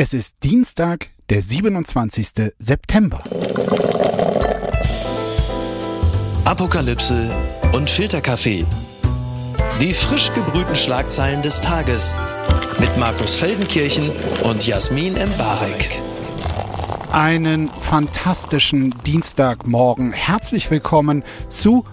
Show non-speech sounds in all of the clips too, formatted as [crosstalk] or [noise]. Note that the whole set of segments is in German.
Es ist Dienstag, der 27. September. Apokalypse und Filterkaffee. Die frisch gebrühten Schlagzeilen des Tages mit Markus Feldenkirchen und Jasmin Embarek. Einen fantastischen Dienstagmorgen. Herzlich willkommen zu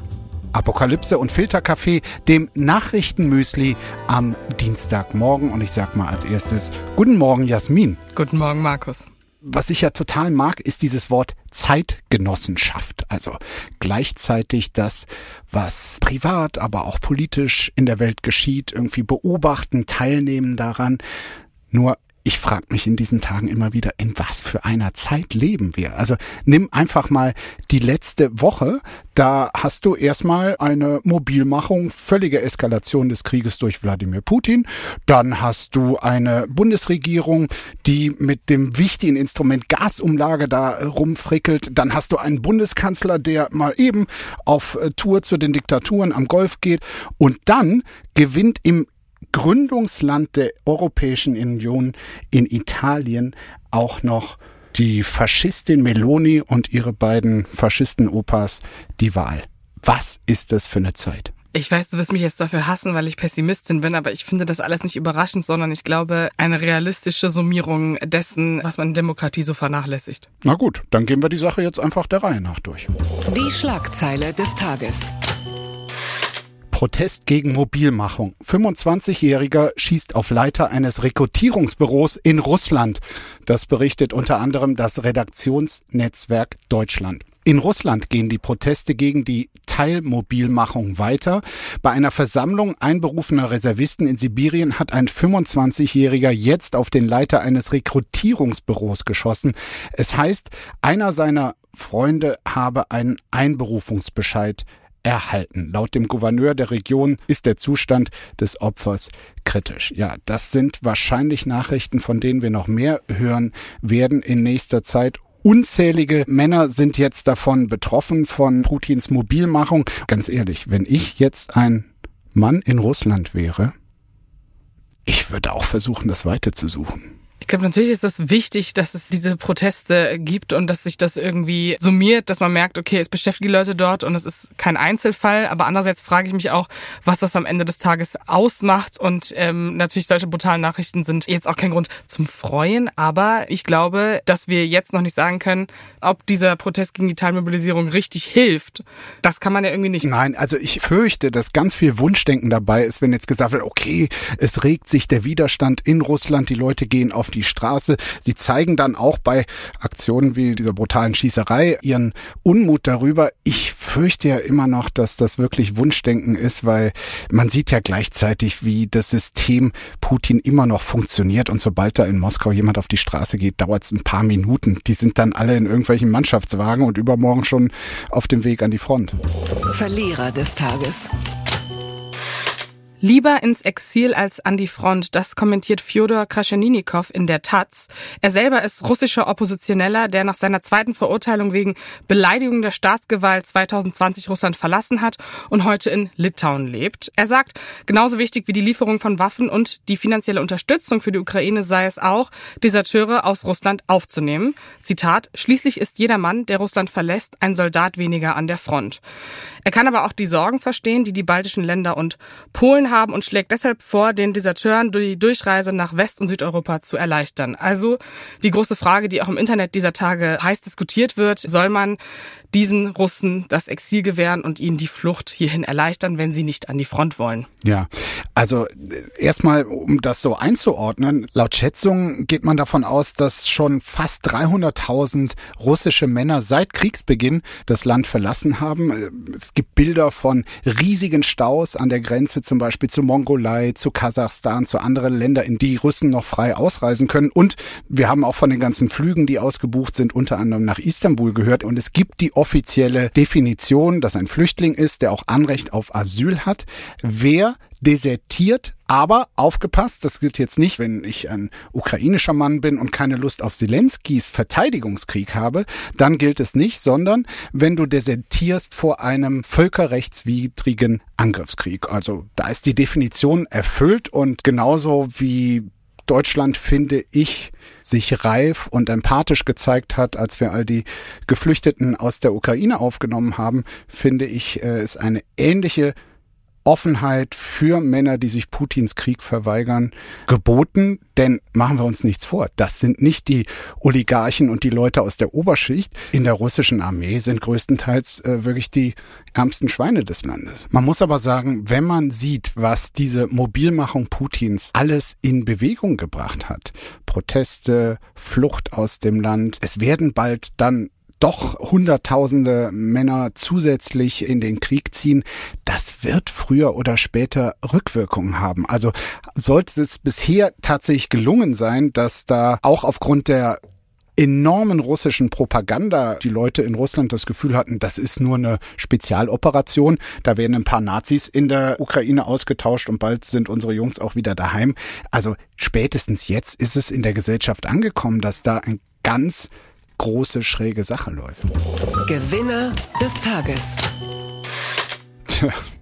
Apokalypse und Filterkaffee, dem Nachrichtenmüsli am Dienstagmorgen. Und ich sag mal als erstes, guten Morgen, Jasmin. Guten Morgen, Markus. Was ich ja total mag, ist dieses Wort Zeitgenossenschaft. Also gleichzeitig das, was privat, aber auch politisch in der Welt geschieht, irgendwie beobachten, teilnehmen daran. Nur ich frage mich in diesen Tagen immer wieder, in was für einer Zeit leben wir? Also nimm einfach mal die letzte Woche. Da hast du erstmal eine Mobilmachung, völlige Eskalation des Krieges durch Wladimir Putin. Dann hast du eine Bundesregierung, die mit dem wichtigen Instrument Gasumlage da rumfrickelt. Dann hast du einen Bundeskanzler, der mal eben auf Tour zu den Diktaturen am Golf geht. Und dann gewinnt im Gründungsland der Europäischen Union in Italien auch noch die Faschistin Meloni und ihre beiden Faschisten-Opas die Wahl. Was ist das für eine Zeit? Ich weiß, du wirst mich jetzt dafür hassen, weil ich Pessimistin bin, aber ich finde das alles nicht überraschend, sondern ich glaube, eine realistische Summierung dessen, was man in Demokratie so vernachlässigt. Na gut, dann gehen wir die Sache jetzt einfach der Reihe nach durch. Die Schlagzeile des Tages. Protest gegen Mobilmachung. 25-Jähriger schießt auf Leiter eines Rekrutierungsbüros in Russland. Das berichtet unter anderem das Redaktionsnetzwerk Deutschland. In Russland gehen die Proteste gegen die Teilmobilmachung weiter. Bei einer Versammlung einberufener Reservisten in Sibirien hat ein 25-Jähriger jetzt auf den Leiter eines Rekrutierungsbüros geschossen. Es heißt, einer seiner Freunde habe einen Einberufungsbescheid erhalten. Laut dem Gouverneur der Region ist der Zustand des Opfers kritisch. Ja, das sind wahrscheinlich Nachrichten, von denen wir noch mehr hören werden in nächster Zeit. Unzählige Männer sind jetzt davon betroffen, von Putins Mobilmachung. Ganz ehrlich, wenn ich jetzt ein Mann in Russland wäre, ich würde auch versuchen, das Weite zu suchen. Ich glaube, natürlich ist das wichtig, dass es diese Proteste gibt und dass sich das irgendwie summiert, dass man merkt, okay, es beschäftigt die Leute dort und es ist kein Einzelfall. Aber andererseits frage ich mich auch, was das am Ende des Tages ausmacht. Und ähm, natürlich solche brutalen Nachrichten sind jetzt auch kein Grund zum Freuen. Aber ich glaube, dass wir jetzt noch nicht sagen können, ob dieser Protest gegen die Teilmobilisierung richtig hilft. Das kann man ja irgendwie nicht. Nein, also ich fürchte, dass ganz viel Wunschdenken dabei ist, wenn jetzt gesagt wird, okay, es regt sich der Widerstand in Russland, die Leute gehen auf die Straße. Sie zeigen dann auch bei Aktionen wie dieser brutalen Schießerei ihren Unmut darüber. Ich fürchte ja immer noch, dass das wirklich Wunschdenken ist, weil man sieht ja gleichzeitig, wie das System Putin immer noch funktioniert und sobald da in Moskau jemand auf die Straße geht, dauert es ein paar Minuten. Die sind dann alle in irgendwelchen Mannschaftswagen und übermorgen schon auf dem Weg an die Front. Verlierer des Tages. Lieber ins Exil als an die Front, das kommentiert Fjodor Kraschenинikow in der Taz. Er selber ist russischer Oppositioneller, der nach seiner zweiten Verurteilung wegen Beleidigung der Staatsgewalt 2020 Russland verlassen hat und heute in Litauen lebt. Er sagt, genauso wichtig wie die Lieferung von Waffen und die finanzielle Unterstützung für die Ukraine sei es auch, Deserteure aus Russland aufzunehmen. Zitat, schließlich ist jeder Mann, der Russland verlässt, ein Soldat weniger an der Front. Er kann aber auch die Sorgen verstehen, die die baltischen Länder und Polen haben und schlägt deshalb vor, den Deserteuren die Durchreise nach West- und Südeuropa zu erleichtern. Also die große Frage, die auch im Internet dieser Tage heiß diskutiert wird, soll man diesen Russen das Exil gewähren und ihnen die Flucht hierhin erleichtern, wenn sie nicht an die Front wollen. Ja, also erstmal, um das so einzuordnen, laut Schätzungen geht man davon aus, dass schon fast 300.000 russische Männer seit Kriegsbeginn das Land verlassen haben. Es gibt Bilder von riesigen Staus an der Grenze, zum Beispiel zu Mongolei, zu Kasachstan, zu anderen Ländern, in die Russen noch frei ausreisen können. Und wir haben auch von den ganzen Flügen, die ausgebucht sind, unter anderem nach Istanbul gehört. Und es gibt die offizielle Definition, dass ein Flüchtling ist, der auch Anrecht auf Asyl hat. Wer desertiert, aber aufgepasst, das gilt jetzt nicht, wenn ich ein ukrainischer Mann bin und keine Lust auf Zelenskis Verteidigungskrieg habe, dann gilt es nicht, sondern wenn du desertierst vor einem völkerrechtswidrigen Angriffskrieg. Also da ist die Definition erfüllt und genauso wie Deutschland, finde ich, sich reif und empathisch gezeigt hat, als wir all die Geflüchteten aus der Ukraine aufgenommen haben, finde ich, äh, ist eine ähnliche Offenheit für Männer, die sich Putins Krieg verweigern, geboten. Denn machen wir uns nichts vor, das sind nicht die Oligarchen und die Leute aus der Oberschicht. In der russischen Armee sind größtenteils äh, wirklich die ärmsten Schweine des Landes. Man muss aber sagen, wenn man sieht, was diese Mobilmachung Putins alles in Bewegung gebracht hat, Proteste, Flucht aus dem Land, es werden bald dann doch Hunderttausende Männer zusätzlich in den Krieg ziehen, das wird früher oder später Rückwirkungen haben. Also sollte es bisher tatsächlich gelungen sein, dass da auch aufgrund der enormen russischen Propaganda die Leute in Russland das Gefühl hatten, das ist nur eine Spezialoperation. Da werden ein paar Nazis in der Ukraine ausgetauscht und bald sind unsere Jungs auch wieder daheim. Also spätestens jetzt ist es in der Gesellschaft angekommen, dass da ein ganz große, schräge Sache läuft. Gewinner des Tages.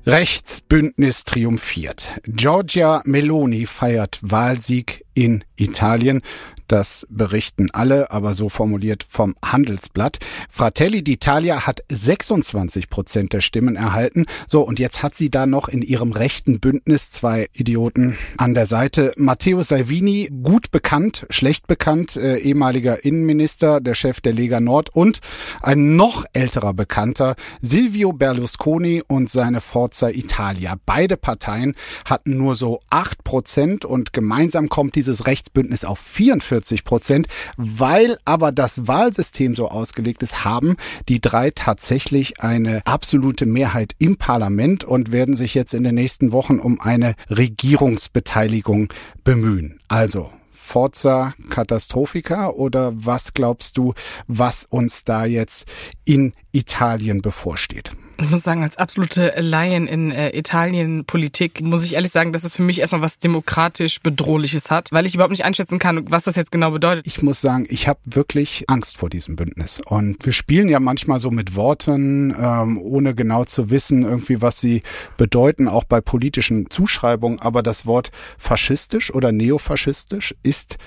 Rechtsbündnis triumphiert. Giorgia Meloni feiert Wahlsieg in Italien. Das berichten alle, aber so formuliert vom Handelsblatt. Fratelli d'Italia hat 26 Prozent der Stimmen erhalten. So, und jetzt hat sie da noch in ihrem rechten Bündnis zwei Idioten an der Seite. Matteo Salvini, gut bekannt, schlecht bekannt, äh, ehemaliger Innenminister, der Chef der Lega Nord und ein noch älterer Bekannter, Silvio Berlusconi und seine Forza Italia. Beide Parteien hatten nur so acht Prozent und gemeinsam kommt dieses Rechtsbündnis auf 44 40 Prozent. Weil aber das Wahlsystem so ausgelegt ist, haben die drei tatsächlich eine absolute Mehrheit im Parlament und werden sich jetzt in den nächsten Wochen um eine Regierungsbeteiligung bemühen. Also Forza Katastrophica oder was glaubst du, was uns da jetzt in Italien bevorsteht? Ich muss sagen, als absolute Laien in äh, Italien-Politik muss ich ehrlich sagen, dass es für mich erstmal was demokratisch Bedrohliches hat, weil ich überhaupt nicht einschätzen kann, was das jetzt genau bedeutet. Ich muss sagen, ich habe wirklich Angst vor diesem Bündnis. Und wir spielen ja manchmal so mit Worten, ähm, ohne genau zu wissen, irgendwie, was sie bedeuten, auch bei politischen Zuschreibungen. Aber das Wort faschistisch oder neofaschistisch ist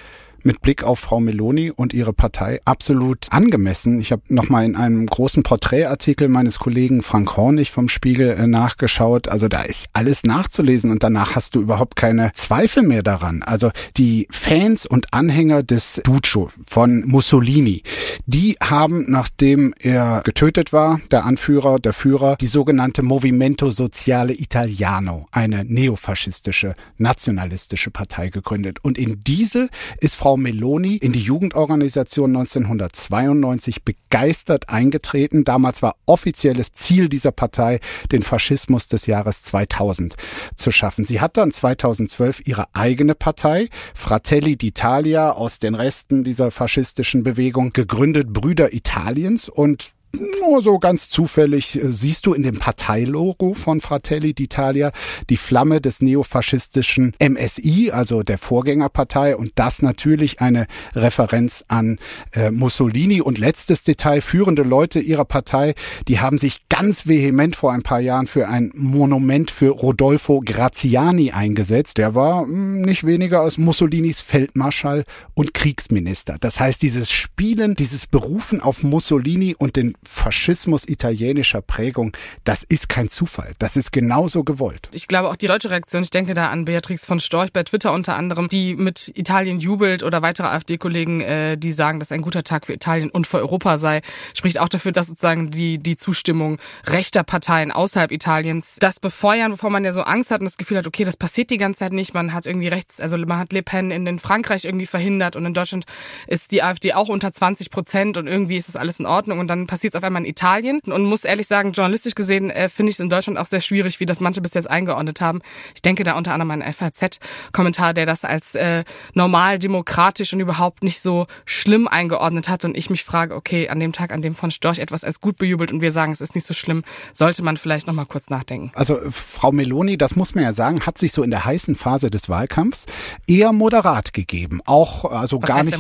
mit Blick auf Frau Meloni und ihre Partei absolut angemessen. Ich habe nochmal in einem großen Porträtartikel meines Kollegen Frank Hornig vom Spiegel äh, nachgeschaut. Also da ist alles nachzulesen und danach hast du überhaupt keine Zweifel mehr daran. Also die Fans und Anhänger des Duccio von Mussolini, die haben, nachdem er getötet war, der Anführer, der Führer, die sogenannte Movimento Sociale Italiano, eine neofaschistische, nationalistische Partei gegründet. Und in diese ist Frau Meloni in die Jugendorganisation 1992 begeistert eingetreten. Damals war offizielles Ziel dieser Partei, den Faschismus des Jahres 2000 zu schaffen. Sie hat dann 2012 ihre eigene Partei, Fratelli d'Italia, aus den Resten dieser faschistischen Bewegung gegründet, Brüder Italiens und nur so ganz zufällig äh, siehst du in dem Parteilogo von Fratelli d'Italia die Flamme des neofaschistischen MSI, also der Vorgängerpartei und das natürlich eine Referenz an äh, Mussolini und letztes Detail, führende Leute ihrer Partei, die haben sich ganz vehement vor ein paar Jahren für ein Monument für Rodolfo Graziani eingesetzt. Der war hm, nicht weniger als Mussolinis Feldmarschall und Kriegsminister. Das heißt, dieses Spielen, dieses Berufen auf Mussolini und den Faschismus italienischer Prägung, das ist kein Zufall. Das ist genauso gewollt. Ich glaube auch die deutsche Reaktion, ich denke da an Beatrix von Storch bei Twitter unter anderem, die mit Italien jubelt oder weitere AfD-Kollegen, äh, die sagen, dass ein guter Tag für Italien und für Europa sei, spricht auch dafür, dass sozusagen die, die Zustimmung rechter Parteien außerhalb Italiens das befeuern, wovor man ja so Angst hat und das Gefühl hat, okay, das passiert die ganze Zeit nicht. Man hat irgendwie rechts, also man hat Le Pen in, in Frankreich irgendwie verhindert und in Deutschland ist die AfD auch unter 20 Prozent und irgendwie ist das alles in Ordnung und dann passiert auf einmal in Italien und muss ehrlich sagen, journalistisch gesehen äh, finde ich es in Deutschland auch sehr schwierig, wie das manche bis jetzt eingeordnet haben. Ich denke da unter anderem an FAZ-Kommentar, der das als äh, normal, demokratisch und überhaupt nicht so schlimm eingeordnet hat und ich mich frage, okay, an dem Tag, an dem von Storch etwas als gut bejubelt und wir sagen, es ist nicht so schlimm, sollte man vielleicht nochmal kurz nachdenken. Also Frau Meloni, das muss man ja sagen, hat sich so in der heißen Phase des Wahlkampfs eher moderat gegeben. Auch also Was gar nicht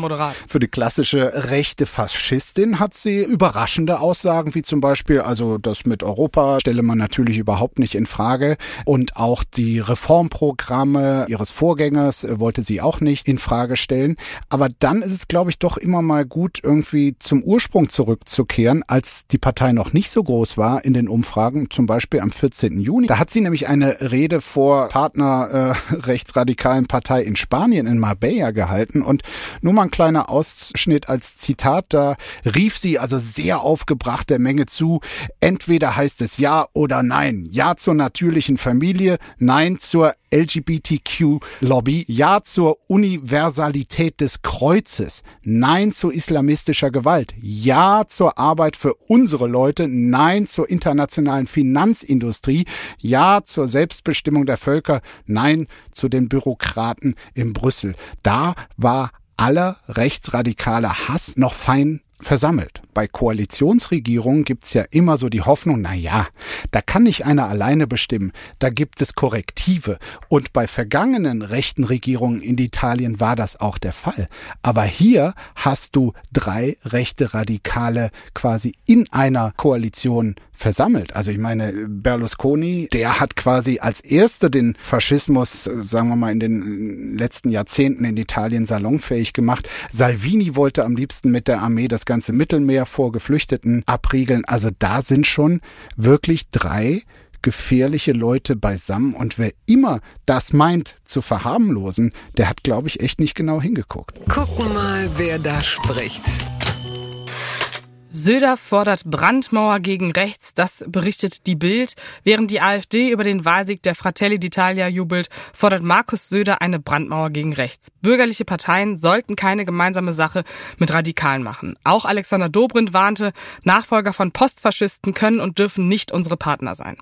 für die klassische rechte Faschistin hat sie überraschende Aussagen, wie zum Beispiel, also das mit Europa stelle man natürlich überhaupt nicht in Frage und auch die Reformprogramme ihres Vorgängers äh, wollte sie auch nicht in Frage stellen. Aber dann ist es, glaube ich, doch immer mal gut, irgendwie zum Ursprung zurückzukehren, als die Partei noch nicht so groß war in den Umfragen, zum Beispiel am 14. Juni. Da hat sie nämlich eine Rede vor Partner äh, [laughs] rechtsradikalen Partei in Spanien in Marbella gehalten und nur mal ein kleiner Ausschnitt als Zitat, da rief sie also sehr aufgebracht der Menge zu, entweder heißt es ja oder nein, ja zur natürlichen Familie, nein zur LGBTQ-Lobby, Ja zur Universalität des Kreuzes, Nein zu islamistischer Gewalt, Ja zur Arbeit für unsere Leute, Nein zur internationalen Finanzindustrie, Ja zur Selbstbestimmung der Völker, Nein zu den Bürokraten in Brüssel. Da war aller rechtsradikaler Hass noch fein versammelt. Bei Koalitionsregierungen gibt's ja immer so die Hoffnung, na ja, da kann nicht einer alleine bestimmen, da gibt es Korrektive. Und bei vergangenen rechten Regierungen in Italien war das auch der Fall. Aber hier hast du drei rechte Radikale quasi in einer Koalition versammelt. Also ich meine, Berlusconi, der hat quasi als erster den Faschismus, sagen wir mal, in den letzten Jahrzehnten in Italien salonfähig gemacht. Salvini wollte am liebsten mit der Armee das ganze Mittelmeer vor Geflüchteten abriegeln. Also da sind schon wirklich drei gefährliche Leute beisammen und wer immer das meint zu verharmlosen, der hat, glaube ich, echt nicht genau hingeguckt. Gucken mal, wer da spricht. Söder fordert Brandmauer gegen rechts, das berichtet die Bild. Während die AfD über den Wahlsieg der Fratelli d'Italia jubelt, fordert Markus Söder eine Brandmauer gegen rechts. Bürgerliche Parteien sollten keine gemeinsame Sache mit Radikalen machen. Auch Alexander Dobrindt warnte, Nachfolger von Postfaschisten können und dürfen nicht unsere Partner sein.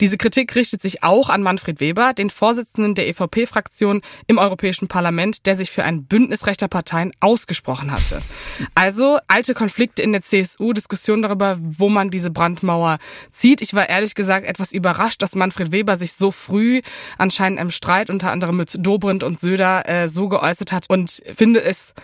Diese Kritik richtet sich auch an Manfred Weber, den Vorsitzenden der EVP-Fraktion im Europäischen Parlament, der sich für ein Bündnis rechter Parteien ausgesprochen hatte. Also alte Konflikte in der CSU CSU-Diskussion darüber, wo man diese Brandmauer zieht. Ich war ehrlich gesagt etwas überrascht, dass Manfred Weber sich so früh anscheinend im Streit unter anderem mit Dobrindt und Söder äh, so geäußert hat und finde es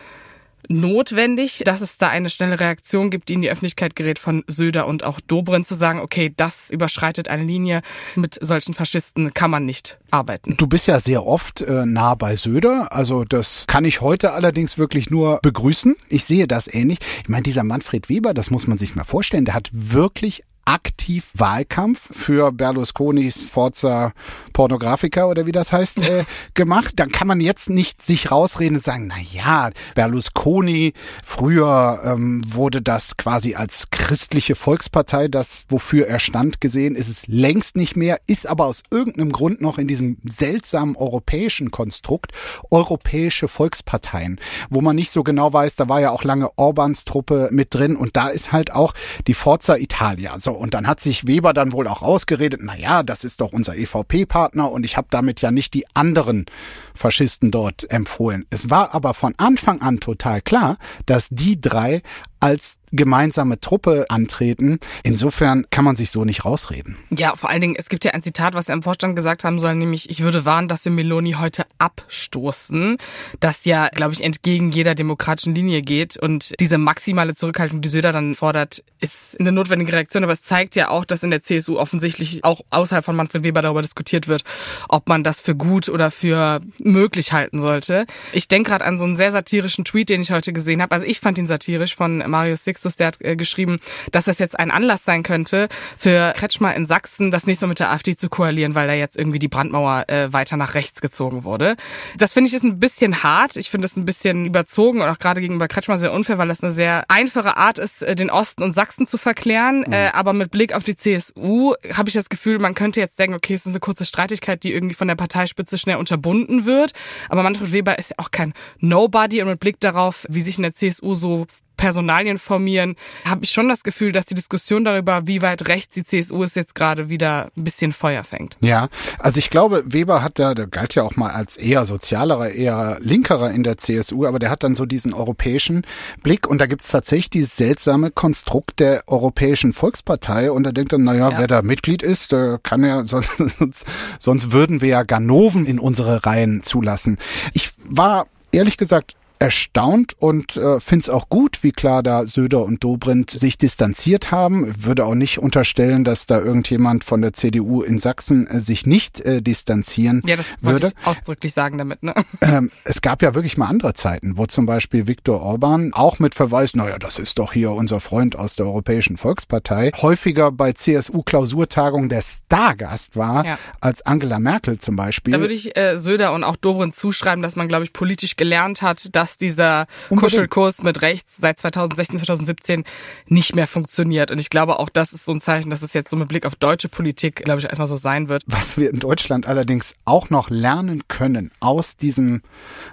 notwendig, dass es da eine schnelle Reaktion gibt, die in die Öffentlichkeit gerät von Söder und auch Dobrindt zu sagen, okay, das überschreitet eine Linie, mit solchen Faschisten kann man nicht arbeiten. Du bist ja sehr oft äh, nah bei Söder, also das kann ich heute allerdings wirklich nur begrüßen. Ich sehe das ähnlich. Ich meine, dieser Manfred Weber, das muss man sich mal vorstellen, der hat wirklich aktiv Wahlkampf für Berlusconis Forza Pornografica oder wie das heißt äh, [laughs] gemacht. Dann kann man jetzt nicht sich rausreden und sagen, na ja, Berlusconi, früher ähm, wurde das quasi als christliche Volkspartei, das wofür er stand, gesehen, ist es längst nicht mehr, ist aber aus irgendeinem Grund noch in diesem seltsamen europäischen Konstrukt europäische Volksparteien, wo man nicht so genau weiß, da war ja auch lange Orbans Truppe mit drin und da ist halt auch die Forza Italia. So, und dann hat sich Weber dann wohl auch rausgeredet, na ja, das ist doch unser EVP-Partner und ich habe damit ja nicht die anderen Faschisten dort empfohlen. Es war aber von Anfang an total klar, dass die drei als gemeinsame Truppe antreten. Insofern kann man sich so nicht rausreden. Ja, vor allen Dingen, es gibt ja ein Zitat, was er im Vorstand gesagt haben soll, nämlich, ich würde warnen, dass wir Meloni heute abstoßen, das ja, glaube ich, entgegen jeder demokratischen Linie geht. Und diese maximale Zurückhaltung, die Söder dann fordert, ist eine notwendige Reaktion. Aber es zeigt ja auch, dass in der CSU offensichtlich auch außerhalb von Manfred Weber darüber diskutiert wird, ob man das für gut oder für möglich halten sollte. Ich denke gerade an so einen sehr satirischen Tweet, den ich heute gesehen habe. Also ich fand ihn satirisch von Marius Sixtus, der hat äh, geschrieben, dass das jetzt ein Anlass sein könnte, für Kretschmer in Sachsen das nicht so mit der AfD zu koalieren, weil da jetzt irgendwie die Brandmauer äh, weiter nach rechts gezogen wurde. Das finde ich ist ein bisschen hart. Ich finde es ein bisschen überzogen und auch gerade gegenüber Kretschmer sehr unfair, weil das eine sehr einfache Art ist, äh, den Osten und Sachsen zu verklären. Mhm. Äh, aber mit Blick auf die CSU habe ich das Gefühl, man könnte jetzt denken, okay, es ist eine kurze Streitigkeit, die irgendwie von der Parteispitze schnell unterbunden wird. Aber Manfred Weber ist ja auch kein Nobody und mit Blick darauf, wie sich in der CSU so Personalien formieren, habe ich schon das Gefühl, dass die Diskussion darüber, wie weit rechts die CSU ist, jetzt gerade wieder ein bisschen Feuer fängt. Ja, also ich glaube, Weber hat da, der galt ja auch mal als eher sozialerer, eher linkerer in der CSU, aber der hat dann so diesen europäischen Blick und da gibt's tatsächlich dieses seltsame Konstrukt der Europäischen Volkspartei und da denkt dann, naja, ja. wer da Mitglied ist, der kann ja, [laughs] sonst, sonst würden wir ja Ganoven in unsere Reihen zulassen. Ich war ehrlich gesagt erstaunt und äh, finde es auch gut, wie klar da Söder und Dobrindt sich distanziert haben. Würde auch nicht unterstellen, dass da irgendjemand von der CDU in Sachsen äh, sich nicht äh, distanzieren ja, das würde. Ich ausdrücklich sagen damit. Ne? Ähm, es gab ja wirklich mal andere Zeiten, wo zum Beispiel Viktor Orban auch mit Verweis, naja, das ist doch hier unser Freund aus der Europäischen Volkspartei, häufiger bei CSU-Klausurtagungen der Stargast war ja. als Angela Merkel zum Beispiel. Da würde ich äh, Söder und auch Dobrindt zuschreiben, dass man, glaube ich, politisch gelernt hat, dass dieser Unbedingt. Kuschelkurs mit rechts seit 2016, 2017 nicht mehr funktioniert. Und ich glaube, auch das ist so ein Zeichen, dass es jetzt so mit Blick auf deutsche Politik, glaube ich, erstmal so sein wird. Was wir in Deutschland allerdings auch noch lernen können aus diesem,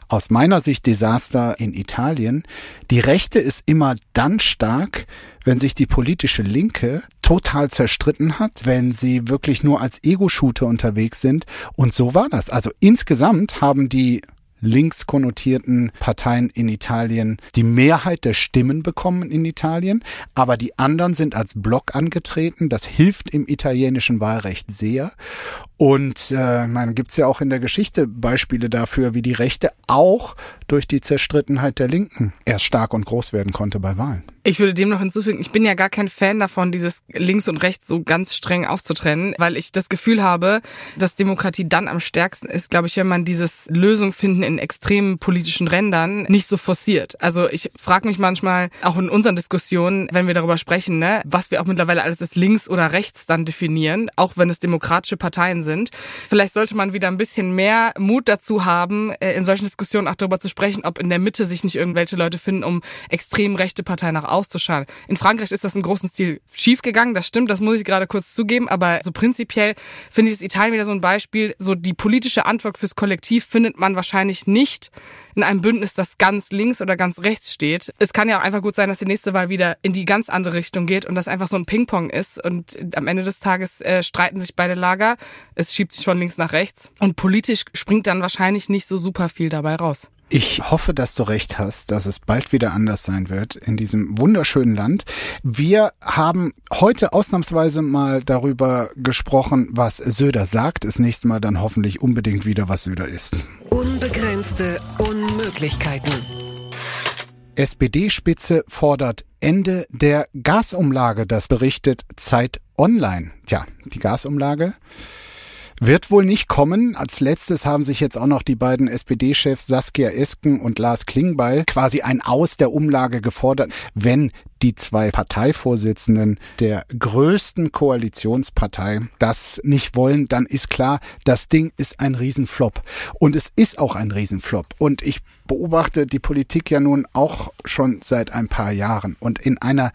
aus meiner Sicht, Desaster in Italien, die Rechte ist immer dann stark, wenn sich die politische Linke total zerstritten hat, wenn sie wirklich nur als Ego-Shooter unterwegs sind. Und so war das. Also insgesamt haben die links konnotierten Parteien in Italien die Mehrheit der Stimmen bekommen in Italien, aber die anderen sind als Block angetreten. Das hilft im italienischen Wahlrecht sehr. Und äh, man gibt's ja auch in der Geschichte Beispiele dafür, wie die Rechte auch durch die Zerstrittenheit der Linken erst stark und groß werden konnte bei Wahlen. Ich würde dem noch hinzufügen, ich bin ja gar kein Fan davon, dieses links und rechts so ganz streng aufzutrennen, weil ich das Gefühl habe, dass Demokratie dann am stärksten ist, glaube ich, wenn man dieses Lösung finden in extremen politischen Rändern nicht so forciert. Also ich frage mich manchmal, auch in unseren Diskussionen, wenn wir darüber sprechen, ne, was wir auch mittlerweile alles als links oder rechts dann definieren, auch wenn es demokratische Parteien sind. Vielleicht sollte man wieder ein bisschen mehr Mut dazu haben, äh, in solchen Diskussionen auch darüber zu sprechen, ob in der Mitte sich nicht irgendwelche Leute finden, um extrem rechte Parteien nach auszuschauen. In Frankreich ist das im großen Stil schiefgegangen, das stimmt, das muss ich gerade kurz zugeben, aber so prinzipiell finde ich das Italien wieder so ein Beispiel, so die politische Antwort fürs Kollektiv findet man wahrscheinlich nicht in einem Bündnis, das ganz links oder ganz rechts steht. Es kann ja auch einfach gut sein, dass die nächste Wahl wieder in die ganz andere Richtung geht und das einfach so ein Ping-Pong ist und am Ende des Tages äh, streiten sich beide Lager. Es schiebt sich von links nach rechts und politisch springt dann wahrscheinlich nicht so super viel dabei raus. Ich hoffe, dass du recht hast, dass es bald wieder anders sein wird in diesem wunderschönen Land. Wir haben heute ausnahmsweise mal darüber gesprochen, was Söder sagt. Das nächste Mal dann hoffentlich unbedingt wieder, was Söder ist. Unbegrenzte Unmöglichkeiten. SPD-Spitze fordert Ende der Gasumlage. Das berichtet Zeit Online. Tja, die Gasumlage wird wohl nicht kommen. Als letztes haben sich jetzt auch noch die beiden SPD-Chefs Saskia Esken und Lars Klingbeil quasi ein Aus der Umlage gefordert, wenn die zwei Parteivorsitzenden der größten Koalitionspartei das nicht wollen, dann ist klar, das Ding ist ein Riesenflop. Und es ist auch ein Riesenflop. Und ich beobachte die Politik ja nun auch schon seit ein paar Jahren. Und in einer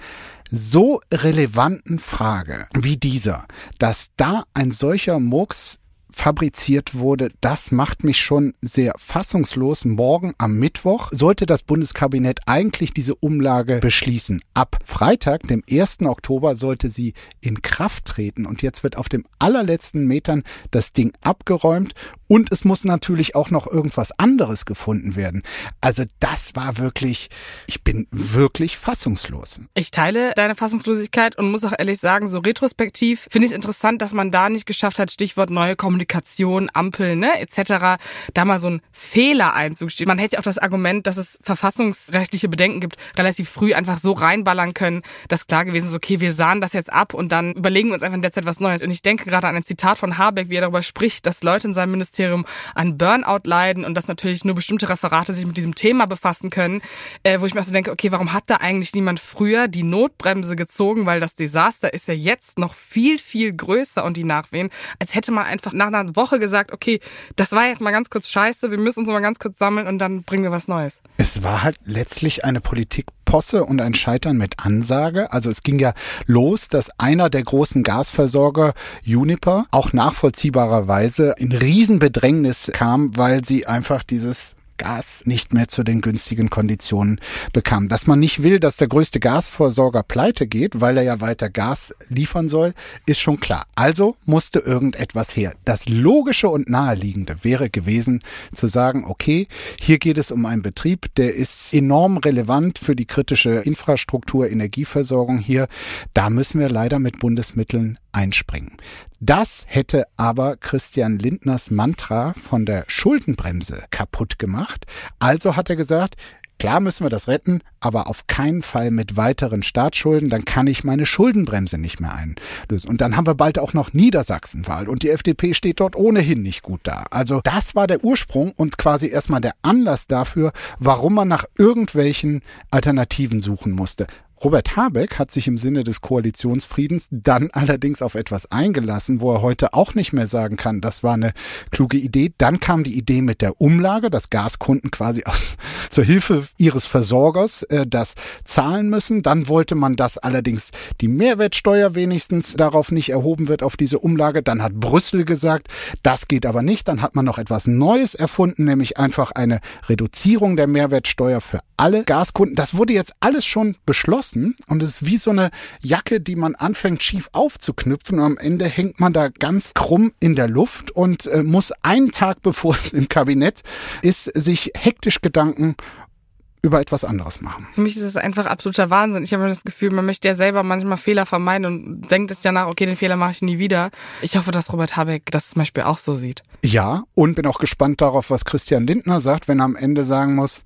so relevanten Frage wie dieser, dass da ein solcher Murks fabriziert wurde, das macht mich schon sehr fassungslos. Morgen am Mittwoch sollte das Bundeskabinett eigentlich diese Umlage beschließen. Ab Freitag, dem 1. Oktober, sollte sie in Kraft treten. Und jetzt wird auf dem allerletzten Metern das Ding abgeräumt und es muss natürlich auch noch irgendwas anderes gefunden werden. Also das war wirklich, ich bin wirklich fassungslos. Ich teile deine Fassungslosigkeit und muss auch ehrlich sagen, so retrospektiv finde ich es interessant, dass man da nicht geschafft hat, Stichwort neue Kommunikation, Ampeln, ne, etc., da mal so ein Fehler einzugestehen. Man hätte auch das Argument, dass es verfassungsrechtliche Bedenken gibt, relativ früh einfach so reinballern können, dass klar gewesen ist, okay, wir sahen das jetzt ab und dann überlegen wir uns einfach in der Zeit was Neues. Und ich denke gerade an ein Zitat von Habeck, wie er darüber spricht, dass Leute in seinem Ministerium an Burnout leiden und dass natürlich nur bestimmte Referate sich mit diesem Thema befassen können, äh, wo ich mir so denke, okay, warum hat da eigentlich niemand früher die Notbremse gezogen, weil das Desaster ist ja jetzt noch viel, viel größer und die Nachwehen, als hätte man einfach nach einer Woche gesagt, okay, das war jetzt mal ganz kurz scheiße, wir müssen uns mal ganz kurz sammeln und dann bringen wir was Neues. Es war halt letztlich eine Politik Posse und ein Scheitern mit Ansage. Also es ging ja los, dass einer der großen Gasversorger, Juniper, auch nachvollziehbarerweise in Riesenbedrängnis kam, weil sie einfach dieses Gas nicht mehr zu den günstigen Konditionen bekam. Dass man nicht will, dass der größte Gasversorger pleite geht, weil er ja weiter Gas liefern soll, ist schon klar. Also musste irgendetwas her. Das Logische und Naheliegende wäre gewesen, zu sagen, okay, hier geht es um einen Betrieb, der ist enorm relevant für die kritische Infrastruktur, Energieversorgung hier. Da müssen wir leider mit Bundesmitteln einspringen. Das hätte aber Christian Lindners Mantra von der Schuldenbremse kaputt gemacht. Also hat er gesagt, Klar müssen wir das retten, aber auf keinen Fall mit weiteren Staatsschulden. Dann kann ich meine Schuldenbremse nicht mehr einlösen. Und dann haben wir bald auch noch Niedersachsenwahl und die FDP steht dort ohnehin nicht gut da. Also das war der Ursprung und quasi erstmal der Anlass dafür, warum man nach irgendwelchen Alternativen suchen musste. Robert Habeck hat sich im Sinne des Koalitionsfriedens dann allerdings auf etwas eingelassen, wo er heute auch nicht mehr sagen kann, das war eine kluge Idee. Dann kam die Idee mit der Umlage, dass Gaskunden quasi aus, [laughs] zur Hilfe ihres Versorgers äh, das zahlen müssen. Dann wollte man, dass allerdings die Mehrwertsteuer wenigstens darauf nicht erhoben wird, auf diese Umlage. Dann hat Brüssel gesagt, das geht aber nicht. Dann hat man noch etwas Neues erfunden, nämlich einfach eine Reduzierung der Mehrwertsteuer für alle Gaskunden. Das wurde jetzt alles schon beschlossen und es ist wie so eine Jacke, die man anfängt schief aufzuknüpfen und am Ende hängt man da ganz krumm in der Luft und äh, muss einen Tag [laughs] bevor es im Kabinett ist, sich hektisch Gedanken über etwas anderes machen. Für mich ist es einfach absoluter Wahnsinn. Ich habe das Gefühl, man möchte ja selber manchmal Fehler vermeiden und denkt es ja nach, okay, den Fehler mache ich nie wieder. Ich hoffe, dass Robert Habeck das zum Beispiel auch so sieht. Ja, und bin auch gespannt darauf, was Christian Lindner sagt, wenn er am Ende sagen muss,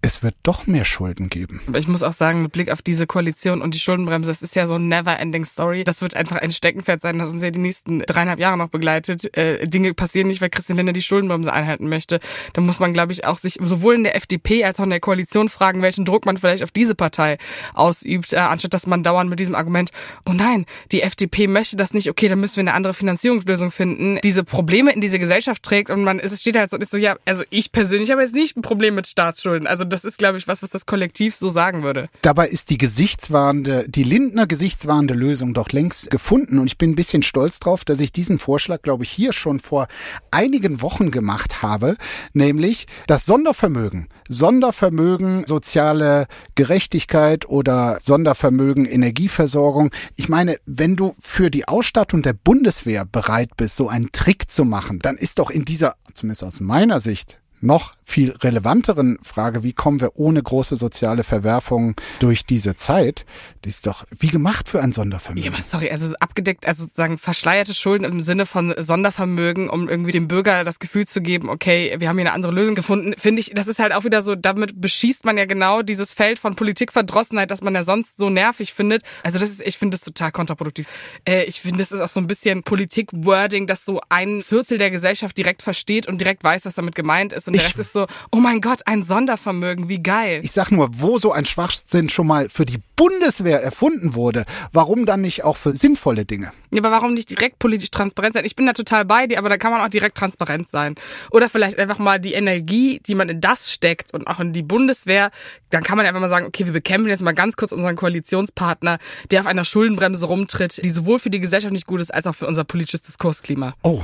es wird doch mehr Schulden geben. Aber ich muss auch sagen, mit Blick auf diese Koalition und die Schuldenbremse, das ist ja so eine never-ending Story. Das wird einfach ein Steckenpferd sein, das uns ja die nächsten dreieinhalb Jahre noch begleitet. Äh, Dinge passieren nicht, weil Christian Lindner die Schuldenbremse einhalten möchte. Da muss man, glaube ich, auch sich sowohl in der FDP als auch in der Koalition fragen, welchen Druck man vielleicht auf diese Partei ausübt, äh, anstatt dass man dauernd mit diesem Argument, oh nein, die FDP möchte das nicht, okay, dann müssen wir eine andere Finanzierungslösung finden, diese Probleme in diese Gesellschaft trägt und man, es steht halt so, ist so, ja, also ich persönlich habe jetzt nicht ein Problem mit Staatsschulden. Also das ist, glaube ich, was, was das Kollektiv so sagen würde. Dabei ist die gesichtswahrende, die Lindner gesichtswahrende Lösung doch längst gefunden. Und ich bin ein bisschen stolz drauf, dass ich diesen Vorschlag, glaube ich, hier schon vor einigen Wochen gemacht habe, nämlich das Sondervermögen. Sondervermögen, soziale Gerechtigkeit oder Sondervermögen, Energieversorgung. Ich meine, wenn du für die Ausstattung der Bundeswehr bereit bist, so einen Trick zu machen, dann ist doch in dieser, zumindest aus meiner Sicht, noch viel relevanteren Frage, wie kommen wir ohne große soziale Verwerfungen durch diese Zeit, die ist doch wie gemacht für ein Sondervermögen. Ja, aber sorry, also abgedeckt, also sozusagen verschleierte Schulden im Sinne von Sondervermögen, um irgendwie dem Bürger das Gefühl zu geben, okay, wir haben hier eine andere Lösung gefunden, finde ich, das ist halt auch wieder so, damit beschießt man ja genau dieses Feld von Politikverdrossenheit, das man ja sonst so nervig findet. Also das ist, ich finde das total kontraproduktiv. Äh, ich finde, das ist auch so ein bisschen Politik-Wording, das so ein Viertel der Gesellschaft direkt versteht und direkt weiß, was damit gemeint ist und der Rest ist so, oh mein Gott, ein Sondervermögen, wie geil. Ich sag nur, wo so ein Schwachsinn schon mal für die Bundeswehr erfunden wurde, warum dann nicht auch für sinnvolle Dinge? Ja, aber warum nicht direkt politisch transparent sein? Ich bin da total bei dir, aber da kann man auch direkt transparent sein. Oder vielleicht einfach mal die Energie, die man in das steckt und auch in die Bundeswehr, dann kann man einfach mal sagen, okay, wir bekämpfen jetzt mal ganz kurz unseren Koalitionspartner, der auf einer Schuldenbremse rumtritt, die sowohl für die Gesellschaft nicht gut ist, als auch für unser politisches Diskursklima. Oh,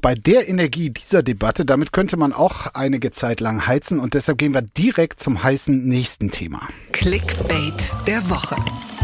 bei der Energie dieser Debatte, damit könnte man auch einige Zeit lang heizen und deshalb gehen wir direkt zum heißen nächsten Thema. Clickbait der Woche. 狠。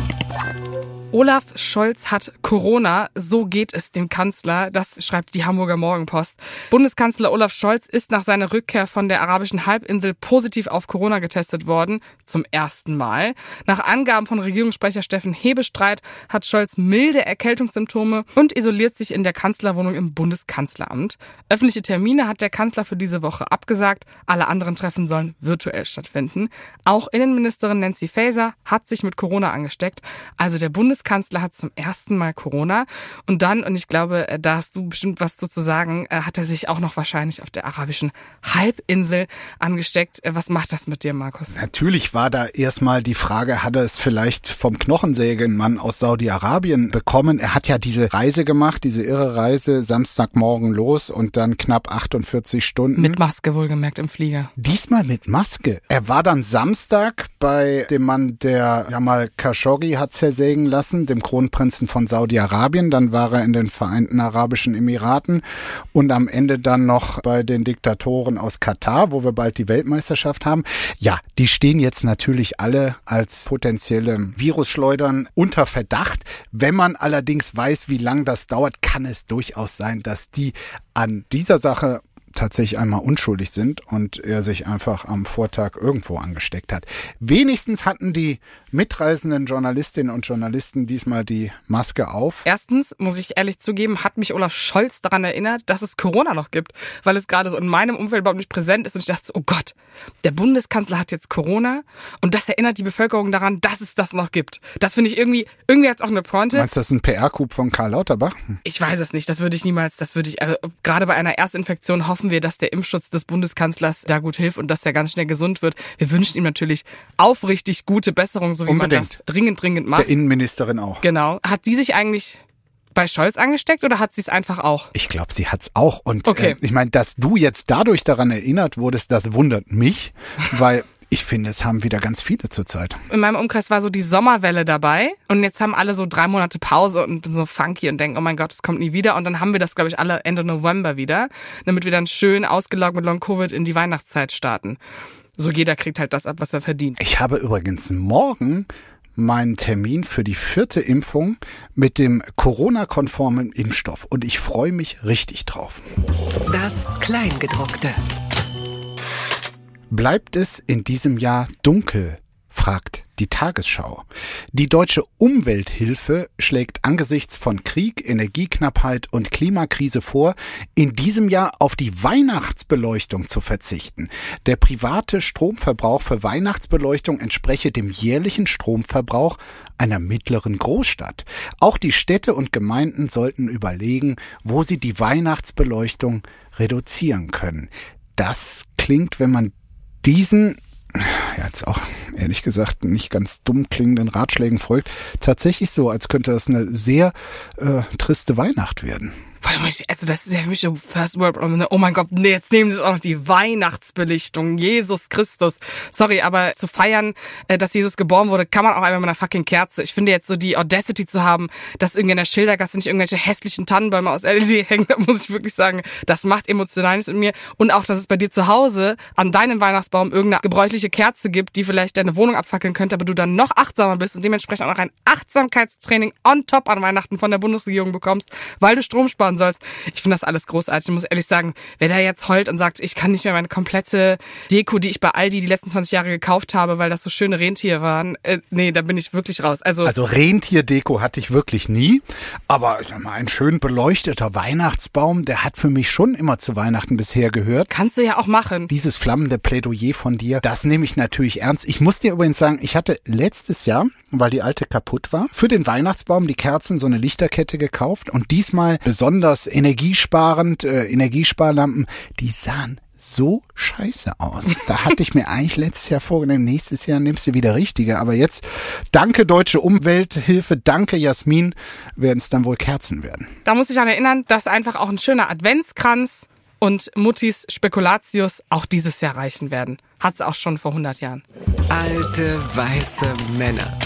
Olaf Scholz hat Corona, so geht es dem Kanzler, das schreibt die Hamburger Morgenpost. Bundeskanzler Olaf Scholz ist nach seiner Rückkehr von der arabischen Halbinsel positiv auf Corona getestet worden, zum ersten Mal. Nach Angaben von Regierungssprecher Steffen Hebestreit hat Scholz milde Erkältungssymptome und isoliert sich in der Kanzlerwohnung im Bundeskanzleramt. Öffentliche Termine hat der Kanzler für diese Woche abgesagt, alle anderen Treffen sollen virtuell stattfinden. Auch Innenministerin Nancy Faeser hat sich mit Corona angesteckt, also der Bundes Bundeskanzler hat zum ersten Mal Corona und dann, und ich glaube, äh, da hast du bestimmt was zu sagen, äh, hat er sich auch noch wahrscheinlich auf der arabischen Halbinsel angesteckt. Äh, was macht das mit dir, Markus? Natürlich war da erstmal die Frage, hat er es vielleicht vom Knochensägenmann aus Saudi-Arabien bekommen? Er hat ja diese Reise gemacht, diese irre Reise, Samstagmorgen los und dann knapp 48 Stunden. Mit Maske wohlgemerkt im Flieger. Diesmal mit Maske. Er war dann Samstag bei dem Mann, der Jamal Khashoggi hat zersägen lassen lassen, dem Kronprinzen von Saudi-Arabien. Dann war er in den Vereinten Arabischen Emiraten und am Ende dann noch bei den Diktatoren aus Katar, wo wir bald die Weltmeisterschaft haben. Ja, die stehen jetzt natürlich alle als potenzielle Virusschleudern unter Verdacht. Wenn man allerdings weiß, wie lang das dauert, kann es durchaus sein, dass die an dieser Sache tatsächlich einmal unschuldig sind und er sich einfach am Vortag irgendwo angesteckt hat. Wenigstens hatten die mitreisenden Journalistinnen und Journalisten diesmal die Maske auf. Erstens muss ich ehrlich zugeben, hat mich Olaf Scholz daran erinnert, dass es Corona noch gibt, weil es gerade so in meinem Umfeld überhaupt nicht präsent ist und ich dachte, so, oh Gott, der Bundeskanzler hat jetzt Corona und das erinnert die Bevölkerung daran, dass es das noch gibt. Das finde ich irgendwie, irgendwie jetzt auch eine Pointe. Meinst du, das ist ein PR-Coup von Karl Lauterbach? Ich weiß es nicht, das würde ich niemals, das würde ich, also, gerade bei einer Erstinfektion hoffen wir, dass der Impfschutz des Bundeskanzlers da gut hilft und dass er ganz schnell gesund wird. Wir wünschen ihm natürlich aufrichtig gute Besserung, so wie Unbedingt. man das dringend, dringend macht. Der Innenministerin auch. Genau. Hat sie sich eigentlich bei Scholz angesteckt oder hat sie es einfach auch? Ich glaube, sie hat's auch. Und Okay. äh, ich meine, dass du jetzt dadurch daran erinnert wurdest, das wundert mich, weil ich finde, es haben wieder ganz viele zurzeit. In meinem Umkreis war so die Sommerwelle dabei und jetzt haben alle so drei Monate Pause und bin so funky und denken, oh mein Gott, es kommt nie wieder. Und dann haben wir das, glaube ich, alle Ende November wieder, damit wir dann schön ausgelaugt mit Long Covid in die Weihnachtszeit starten. So jeder kriegt halt das ab, was er verdient. Ich habe übrigens morgen meinen Termin für die vierte Impfung mit dem Corona-konformen Impfstoff und ich freue mich richtig drauf. Das Kleingedruckte. Bleibt es in diesem Jahr dunkel? fragt die Tagesschau. Die deutsche Umwelthilfe schlägt angesichts von Krieg, Energieknappheit und Klimakrise vor, in diesem Jahr auf die Weihnachtsbeleuchtung zu verzichten. Der private Stromverbrauch für Weihnachtsbeleuchtung entspreche dem jährlichen Stromverbrauch einer mittleren Großstadt. Auch die Städte und Gemeinden sollten überlegen, wo sie die Weihnachtsbeleuchtung reduzieren können. Das klingt, wenn man diesen ja, jetzt auch ehrlich gesagt nicht ganz dumm klingenden Ratschlägen folgt, tatsächlich so, als könnte das eine sehr äh, triste Weihnacht werden. Warte mal, Also das ist ja für mich so First World Problem. ne? Oh mein Gott, nee, jetzt nehmen sie auch noch die Weihnachtsbelichtung. Jesus Christus. Sorry, aber zu feiern, äh, dass Jesus geboren wurde, kann man auch einmal mit einer fucking Kerze. Ich finde jetzt so die Audacity zu haben, dass irgendwie in der Schildergasse nicht irgendwelche hässlichen Tannenbäume aus LED [laughs] hängen, da muss ich wirklich sagen, das macht emotional nichts mit mir. Und auch, dass es bei dir zu Hause an deinem Weihnachtsbaum irgendeine gebräuchliche Kerze gibt, die vielleicht deine Wohnung abfackeln könnte, aber du dann noch achtsamer bist und dementsprechend auch noch ein Achtsamkeitstraining on top an Weihnachten von der Bundesregierung bekommst, weil du Strom sparen sollst. Ich finde das alles großartig. Ich muss ehrlich sagen, wer da jetzt heult und sagt, ich kann nicht mehr meine komplette Deko, die ich bei Aldi die letzten 20 Jahre gekauft habe, weil das so schöne Rentiere waren, äh, nee, da bin ich wirklich raus. Also, Also Rentierdeko hatte ich wirklich nie, aber ich sag mal, ein schön beleuchteter Weihnachtsbaum, der hat für mich schon immer zu Weihnachten bisher gehört. kannst du ja auch machen. Dieses flammende Plädoyer von dir, das nehme ich natürlich ernst. Ich muss dir übrigens sagen, ich hatte letztes Jahr, weil die alte kaputt war, für den Weihnachtsbaum die Kerzen so eine Lichterkette gekauft und diesmal besonders energiesparend, äh, Energiesparlampen, die sahen so scheiße aus. Da hatte ich mir eigentlich letztes Jahr vorgenommen, nächstes Jahr nimmst du wieder richtige. Aber jetzt, danke Deutsche Umwelthilfe, danke Jasmin, werden es dann wohl Kerzen werden. Da muss ich an erinnern, dass einfach auch ein schöner Adventskranz und Muttis Spekulatius auch dieses Jahr reichen werden. Hat's auch schon vor 100 Jahren. Alte weiße Männer.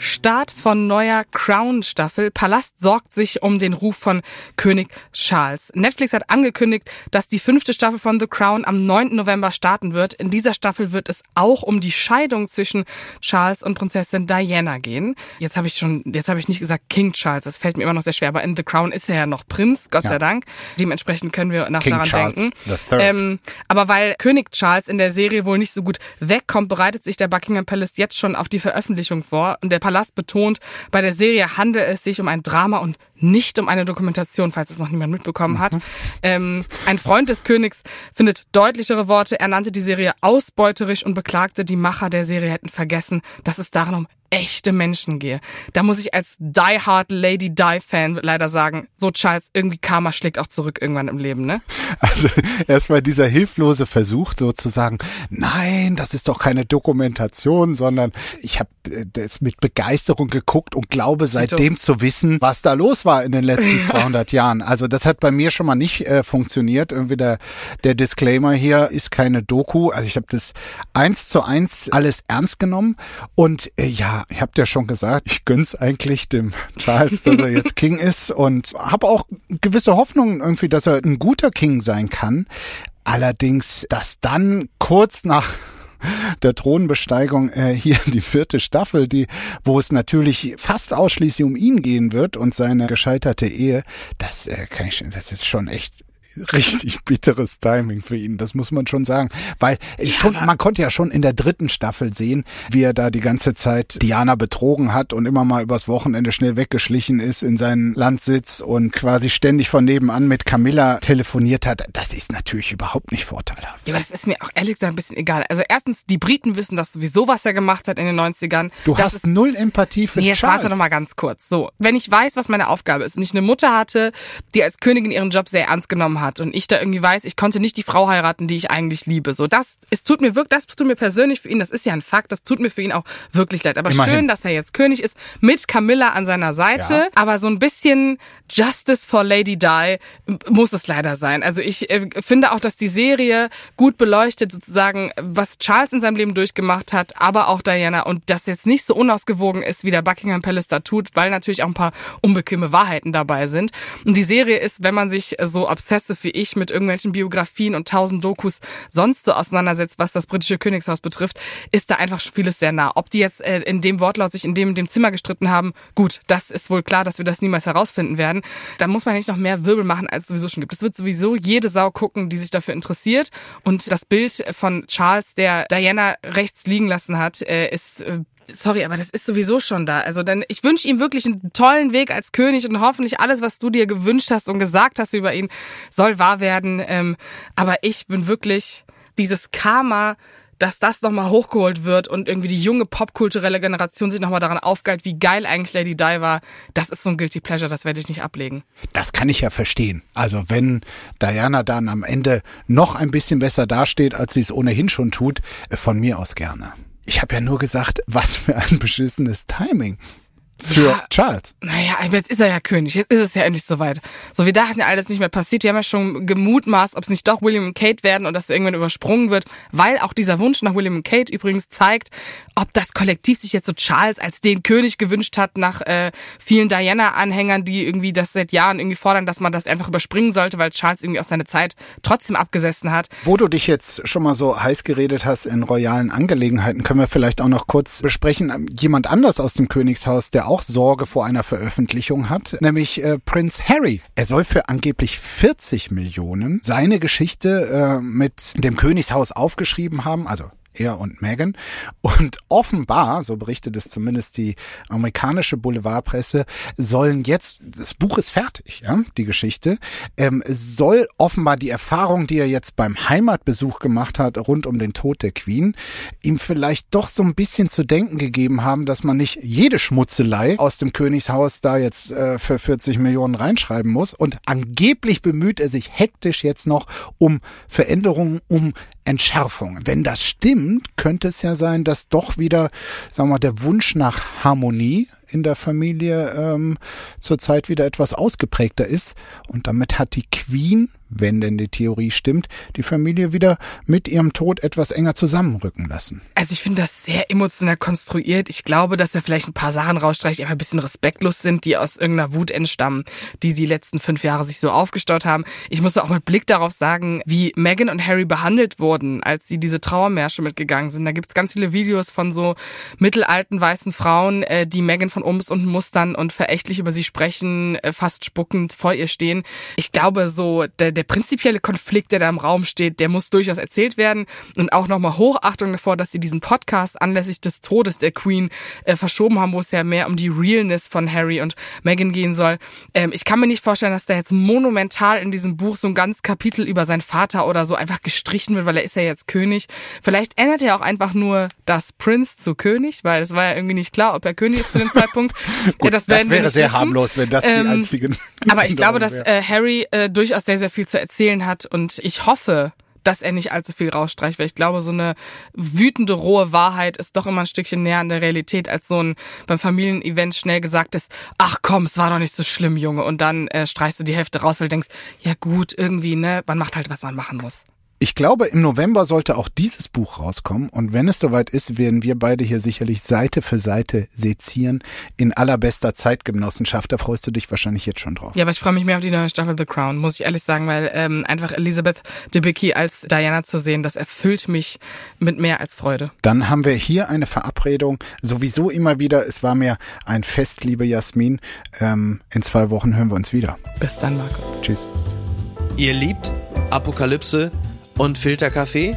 Start von neuer Crown-Staffel. Palast sorgt sich um den Ruf von König Charles. Netflix hat angekündigt, dass die fünfte Staffel von The Crown am 9. November starten wird. In dieser Staffel wird es auch um die Scheidung zwischen Charles und Prinzessin Diana gehen. Jetzt habe ich schon, jetzt habe ich nicht gesagt King Charles. Das fällt mir immer noch sehr schwer. Aber in The Crown ist er ja noch Prinz, Gott Ja. sei Dank. Dementsprechend können wir nach King daran Charles denken. Ähm, aber weil König Charles in der Serie wohl nicht so gut wegkommt, bereitet sich der Buckingham Palace jetzt schon auf die Veröffentlichung vor. Und der Palast betont, bei der Serie handelt es sich um ein Drama und nicht um eine Dokumentation, falls es noch niemand mitbekommen hat. Ähm, ein Freund des Königs findet deutlichere Worte. Er nannte die Serie ausbeuterisch und beklagte, die Macher der Serie hätten vergessen, dass es darin um echte Menschen gehe. Da muss ich als Die Hard Lady Die Fan leider sagen, so Charles, irgendwie Karma schlägt auch zurück irgendwann im Leben, ne? Also erstmal dieser hilflose Versuch sozusagen, nein, das ist doch keine Dokumentation, sondern ich habe das mit Begeisterung geguckt und glaube seitdem zu wissen, was da los war in den letzten [laughs] 200 Jahren. Also das hat bei mir schon mal nicht äh, funktioniert. Irgendwie der, der Disclaimer hier ist keine Doku. Also ich habe das eins zu eins alles ernst genommen und äh, ja, ich habe ja schon gesagt, ich gönn's eigentlich dem Charles, dass er jetzt [laughs] King ist und habe auch gewisse Hoffnungen irgendwie, dass er ein guter King sein kann. Allerdings, dass dann kurz nach [laughs] der Thronbesteigung äh, hier die vierte Staffel, die, wo es natürlich fast ausschließlich um ihn gehen wird und seine gescheiterte Ehe, das äh, kann ich, das ist schon echt richtig bitteres Timing für ihn, das muss man schon sagen. Weil ja, schon, man konnte ja schon in der dritten Staffel sehen, wie er da die ganze Zeit Diana betrogen hat und immer mal übers Wochenende schnell weggeschlichen ist in seinen Landsitz und quasi ständig von nebenan mit Camilla telefoniert hat. Das ist natürlich überhaupt nicht vorteilhaft. Ja, aber das ist mir auch ehrlich gesagt ein bisschen egal. Also erstens, die Briten wissen das sowieso, was er gemacht hat in den 90ern. Du das hast ist, null Empathie für nee, Charles. Warte noch mal ganz kurz. So, wenn ich weiß, was meine Aufgabe ist und ich eine Mutter hatte, die als Königin ihren Job sehr ernst genommen hat und ich da irgendwie weiß, ich konnte nicht die Frau heiraten, die ich eigentlich liebe. So, das, es tut mir wirklich, das tut mir persönlich für ihn, das ist ja ein Fakt, das tut mir für ihn auch wirklich leid. Aber Immerhin. schön, dass er jetzt König ist, mit Camilla an seiner Seite. Ja. Aber so ein bisschen Justice for Lady Di muss es leider sein. Also ich äh, finde auch, dass die Serie gut beleuchtet sozusagen, was Charles in seinem Leben durchgemacht hat, aber auch Diana und das jetzt nicht so unausgewogen ist, wie der Buckingham Palace da tut, weil natürlich auch ein paar unbequeme Wahrheiten dabei sind. Und die Serie ist, wenn man sich so obsessive wie ich mit irgendwelchen Biografien und tausend Dokus sonst so auseinandersetzt, was das britische Königshaus betrifft, ist da einfach vieles sehr nah. Ob die jetzt äh, in dem Wortlaut sich in dem, in dem Zimmer gestritten haben, gut, das ist wohl klar, dass wir das niemals herausfinden werden. Da muss man nicht noch mehr Wirbel machen, als es sowieso schon gibt. Es wird sowieso jede Sau gucken, die sich dafür interessiert. Und das Bild von Charles, der Diana rechts liegen lassen hat, äh, ist äh, sorry, aber das ist sowieso schon da. Also dann, ich wünsche ihm wirklich einen tollen Weg als König und hoffentlich alles, was du dir gewünscht hast und gesagt hast über ihn, soll wahr werden. Ähm, aber ich bin wirklich dieses Karma, dass das nochmal hochgeholt wird und irgendwie die junge popkulturelle Generation sich nochmal daran aufgeilt, wie geil eigentlich Lady Di war, das ist so ein Guilty Pleasure, das werde ich nicht ablegen. Das kann ich ja verstehen. Also wenn Diana dann am Ende noch ein bisschen besser dasteht, als sie es ohnehin schon tut, äh, von mir aus gerne. Ich habe ja nur gesagt, was für ein beschissenes Timing für ja, Charles. Naja, jetzt ist er ja König, jetzt ist es ja endlich soweit. So, wir dachten ja alles nicht mehr passiert. Wir haben ja schon gemutmaßt, ob es nicht doch William und Kate werden und dass irgendwann übersprungen wird, weil auch dieser Wunsch nach William und Kate übrigens zeigt, ob das Kollektiv sich jetzt so Charles als den König gewünscht hat nach äh, vielen Diana-Anhängern, die irgendwie das seit Jahren irgendwie fordern, dass man das einfach überspringen sollte, weil Charles irgendwie auch seine Zeit trotzdem abgesessen hat. Wo du dich jetzt schon mal so heiß geredet hast in royalen Angelegenheiten, können wir vielleicht auch noch kurz besprechen. Jemand anders aus dem Königshaus, der auch Sorge vor einer Veröffentlichung hat, nämlich äh, Prince Harry. Er soll für angeblich 40 Millionen seine Geschichte äh, mit dem Königshaus aufgeschrieben haben, also er und Meghan. Und offenbar, so berichtet es zumindest die amerikanische Boulevardpresse, sollen jetzt, das Buch ist fertig, ja, die Geschichte, ähm, soll offenbar die Erfahrung, die er jetzt beim Heimatbesuch gemacht hat, rund um den Tod der Queen, ihm vielleicht doch so ein bisschen zu denken gegeben haben, dass man nicht jede Schmutzelei aus dem Königshaus da jetzt äh, für 40 Millionen reinschreiben muss. Und angeblich bemüht er sich hektisch jetzt noch um Veränderungen, um Entschärfung. Wenn das stimmt, könnte es ja sein, dass doch wieder, sagen wir mal, der Wunsch nach Harmonie in der Familie ähm, zurzeit wieder etwas ausgeprägter ist. Und damit hat die Queen wenn denn die Theorie stimmt, die Familie wieder mit ihrem Tod etwas enger zusammenrücken lassen. Also ich finde das sehr emotional konstruiert. Ich glaube, dass er vielleicht ein paar Sachen rausstreicht, die einfach ein bisschen respektlos sind, die aus irgendeiner Wut entstammen, die sie die letzten fünf Jahre sich so aufgestaut haben. Ich muss auch mit Blick darauf sagen, wie Meghan und Harry behandelt wurden, als sie diese Trauermärsche mitgegangen sind. Da gibt's ganz viele Videos von so mittelalten weißen Frauen, äh, die Meghan von oben bis unten mustern und verächtlich über sie sprechen, äh, fast spuckend vor ihr stehen. Ich glaube so, der der prinzipielle Konflikt, der da im Raum steht, der muss durchaus erzählt werden. Und auch nochmal Hochachtung davor, dass sie diesen Podcast anlässlich des Todes der Queen äh, verschoben haben, wo es ja mehr um die Realness von Harry und Meghan gehen soll. Ähm, ich kann mir nicht vorstellen, dass da jetzt monumental in diesem Buch so ein ganz Kapitel über seinen Vater oder so einfach gestrichen wird, weil er ist ja jetzt König. Vielleicht ändert er auch einfach nur das Prince zu König, weil es war ja irgendwie nicht klar, ob er König ist zu dem Zeitpunkt. Gut, [laughs] ja, das, das wäre sehr wissen. harmlos, wenn das ähm, die einzigen. Aber ich [laughs] glaube, dass äh, Harry äh, durchaus sehr, sehr viel zu erzählen hat und ich hoffe, dass er nicht allzu viel rausstreicht, weil ich glaube, so eine wütende, rohe Wahrheit ist doch immer ein Stückchen näher an der Realität, als so ein beim Familienevent schnell gesagt ist, ach komm, es war doch nicht so schlimm, Junge, und dann äh, streichst du die Hälfte raus, weil du denkst, ja gut, irgendwie, ne, man macht halt, was man machen muss. Ich glaube, im November sollte auch dieses Buch rauskommen. Und wenn es soweit ist, werden wir beide hier sicherlich Seite für Seite sezieren in allerbester Zeitgenossenschaft. Da freust du dich wahrscheinlich jetzt schon drauf. Ja, aber ich freue mich mehr auf die neue Staffel The Crown, muss ich ehrlich sagen, weil ähm, einfach Elizabeth Debicki als Diana zu sehen, das erfüllt mich mit mehr als Freude. Dann haben wir hier eine Verabredung. Sowieso immer wieder. Es war mir ein Fest, liebe Jasmin. Ähm, in zwei Wochen hören wir uns wieder. Bis dann, Marco. Tschüss. Ihr liebt Apokalypse und Filterkaffee?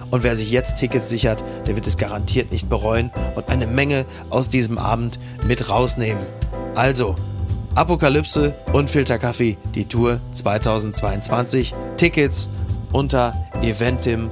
und wer sich jetzt Tickets sichert, der wird es garantiert nicht bereuen und eine Menge aus diesem Abend mit rausnehmen. Also, Apokalypse und Filterkaffee, die Tour 2022. Tickets unter eventim.de.